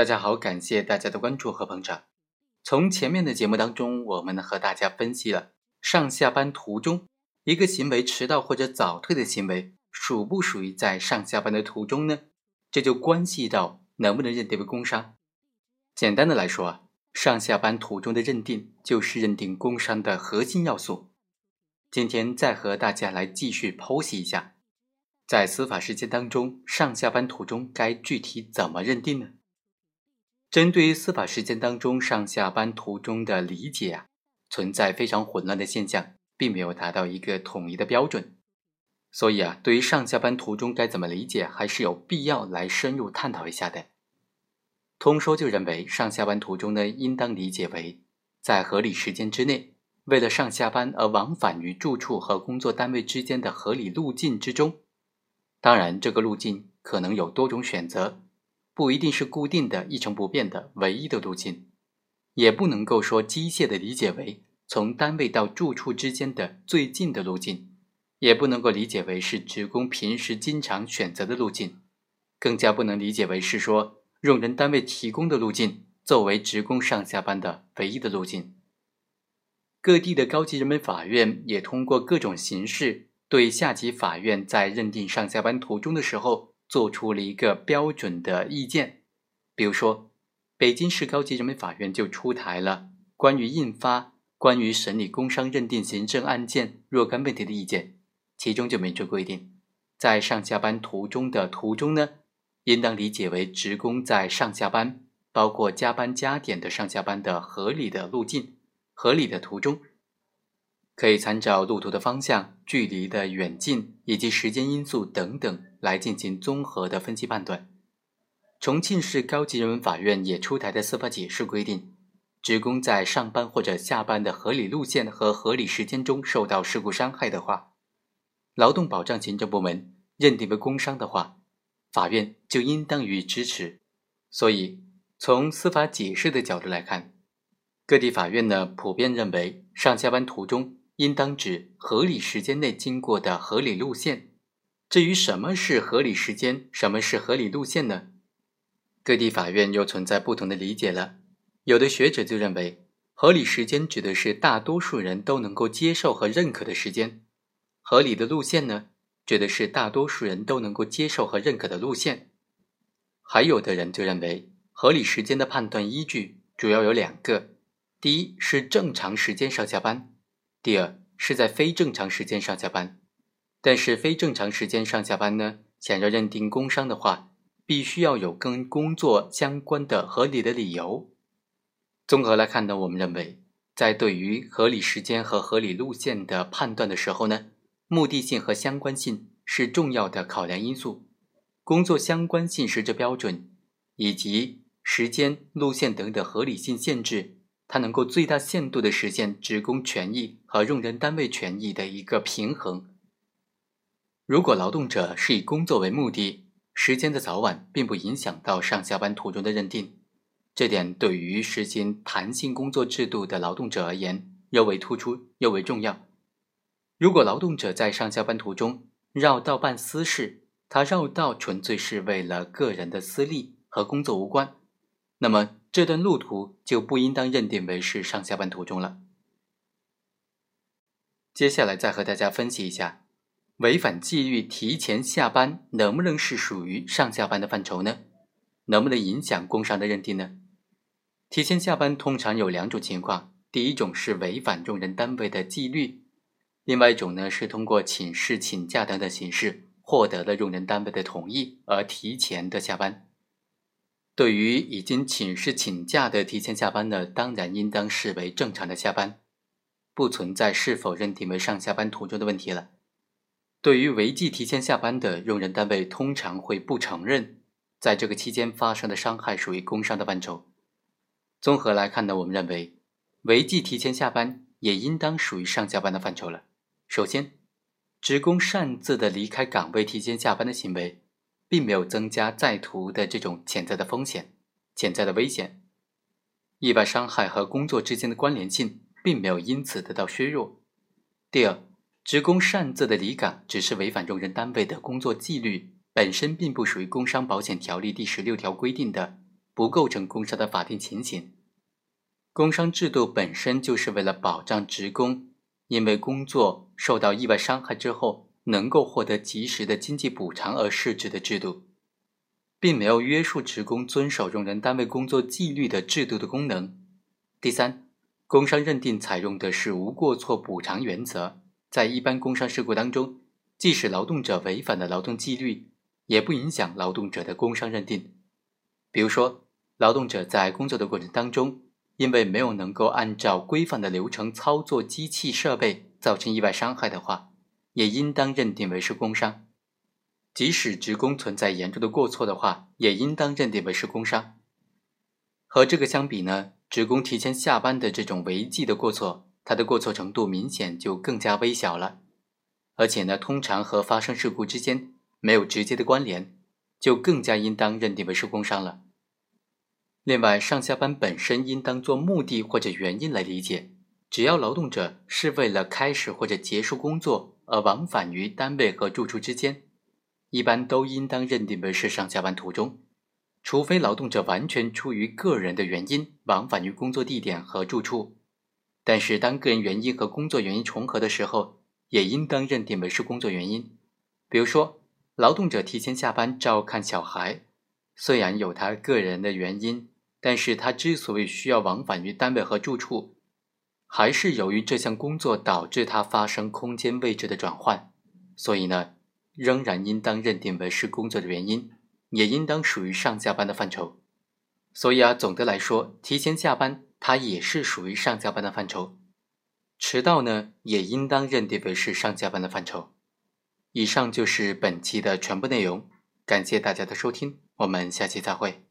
大家好，感谢大家的关注和捧场。从前面的节目当中，我们和大家分析了上下班途中一个行为迟到或者早退的行为，属不属于在上下班的途中呢？这就关系到能不能认定为工伤。简单的来说啊，上下班途中的认定就是认定工伤的核心要素。今天再和大家来继续剖析一下，在司法实践当中，上下班途中该具体怎么认定呢？针对于司法实践当中上下班途中的理解啊，存在非常混乱的现象，并没有达到一个统一的标准。所以啊，对于上下班途中该怎么理解，还是有必要来深入探讨一下的。通说就认为，上下班途中呢，应当理解为在合理时间之内，为了上下班而往返于住处和工作单位之间的合理路径之中。当然，这个路径可能有多种选择。不一定是固定的一成不变的唯一的路径，也不能够说机械的理解为从单位到住处之间的最近的路径，也不能够理解为是职工平时经常选择的路径，更加不能理解为是说用人单位提供的路径作为职工上下班的唯一的路径。各地的高级人民法院也通过各种形式对下级法院在认定上下班途中的时候。做出了一个标准的意见，比如说，北京市高级人民法院就出台了关于印发关于审理工伤认定行政案件若干问题的意见，其中就明确规定，在上下班途中的途中呢，应当理解为职工在上下班，包括加班加点的上下班的合理的路径、合理的途中。可以参照路途的方向、距离的远近以及时间因素等等来进行综合的分析判断。重庆市高级人民法院也出台的司法解释规定，职工在上班或者下班的合理路线和合理时间中受到事故伤害的话，劳动保障行政部门认定为工伤的话，法院就应当予以支持。所以，从司法解释的角度来看，各地法院呢普遍认为上下班途中。应当指合理时间内经过的合理路线。至于什么是合理时间，什么是合理路线呢？各地法院又存在不同的理解了。有的学者就认为，合理时间指的是大多数人都能够接受和认可的时间；合理的路线呢，指的是大多数人都能够接受和认可的路线。还有的人就认为，合理时间的判断依据主要有两个：第一是正常时间上下班。第二是在非正常时间上下班，但是非正常时间上下班呢，想要认定工伤的话，必须要有跟工作相关的合理的理由。综合来看呢，我们认为，在对于合理时间和合理路线的判断的时候呢，目的性和相关性是重要的考量因素，工作相关性实质标准以及时间、路线等的合理性限制。它能够最大限度地实现职工权益和用人单位权益的一个平衡。如果劳动者是以工作为目的，时间的早晚并不影响到上下班途中的认定，这点对于实行弹性工作制度的劳动者而言尤为突出，尤为重要。如果劳动者在上下班途中绕道办私事，他绕道纯粹是为了个人的私利，和工作无关。那么这段路途就不应当认定为是上下班途中了。接下来再和大家分析一下，违反纪律提前下班能不能是属于上下班的范畴呢？能不能影响工伤的认定呢？提前下班通常有两种情况，第一种是违反用人单位的纪律，另外一种呢是通过请示、请假等等形式获得了用人单位的同意而提前的下班。对于已经请示请假的提前下班呢，当然应当视为正常的下班，不存在是否认定为上下班途中的问题了。对于违纪提前下班的用人单位，通常会不承认在这个期间发生的伤害属于工伤的范畴。综合来看呢，我们认为违纪提前下班也应当属于上下班的范畴了。首先，职工擅自的离开岗位提前下班的行为。并没有增加在途的这种潜在的风险、潜在的危险，意外伤害和工作之间的关联性并没有因此得到削弱。第二，职工擅自的离岗只是违反用人单位的工作纪律，本身并不属于工伤保险条例第十六条规定的不构成工伤的法定情形。工伤制度本身就是为了保障职工因为工作受到意外伤害之后能够获得及时的经济补偿而设置的制度，并没有约束职工遵守用人单位工作纪律的制度的功能。第三，工伤认定采用的是无过错补偿原则，在一般工伤事故当中，即使劳动者违反了劳动纪律，也不影响劳动者的工伤认定。比如说，劳动者在工作的过程当中，因为没有能够按照规范的流程操作机器设备，造成意外伤害的话，也应当认定为是工伤。即使职工存在严重的过错的话，也应当认定为是工伤。和这个相比呢，职工提前下班的这种违纪的过错，它的过错程度明显就更加微小了，而且呢，通常和发生事故之间没有直接的关联。就更加应当认定为是工伤了。另外，上下班本身应当做目的或者原因来理解。只要劳动者是为了开始或者结束工作而往返于单位和住处之间，一般都应当认定为是上下班途中。除非劳动者完全出于个人的原因往返于工作地点和住处，但是当个人原因和工作原因重合的时候，也应当认定为是工作原因。比如说。劳动者提前下班照看小孩，虽然有他个人的原因，但是他之所以需要往返于单位和住处，还是由于这项工作导致他发生空间位置的转换，所以呢，仍然应当认定为是工作的原因，也应当属于上下班的范畴。所以啊，总的来说，提前下班它也是属于上下班的范畴，迟到呢，也应当认定为是上下班的范畴。以上就是本期的全部内容，感谢大家的收听，我们下期再会。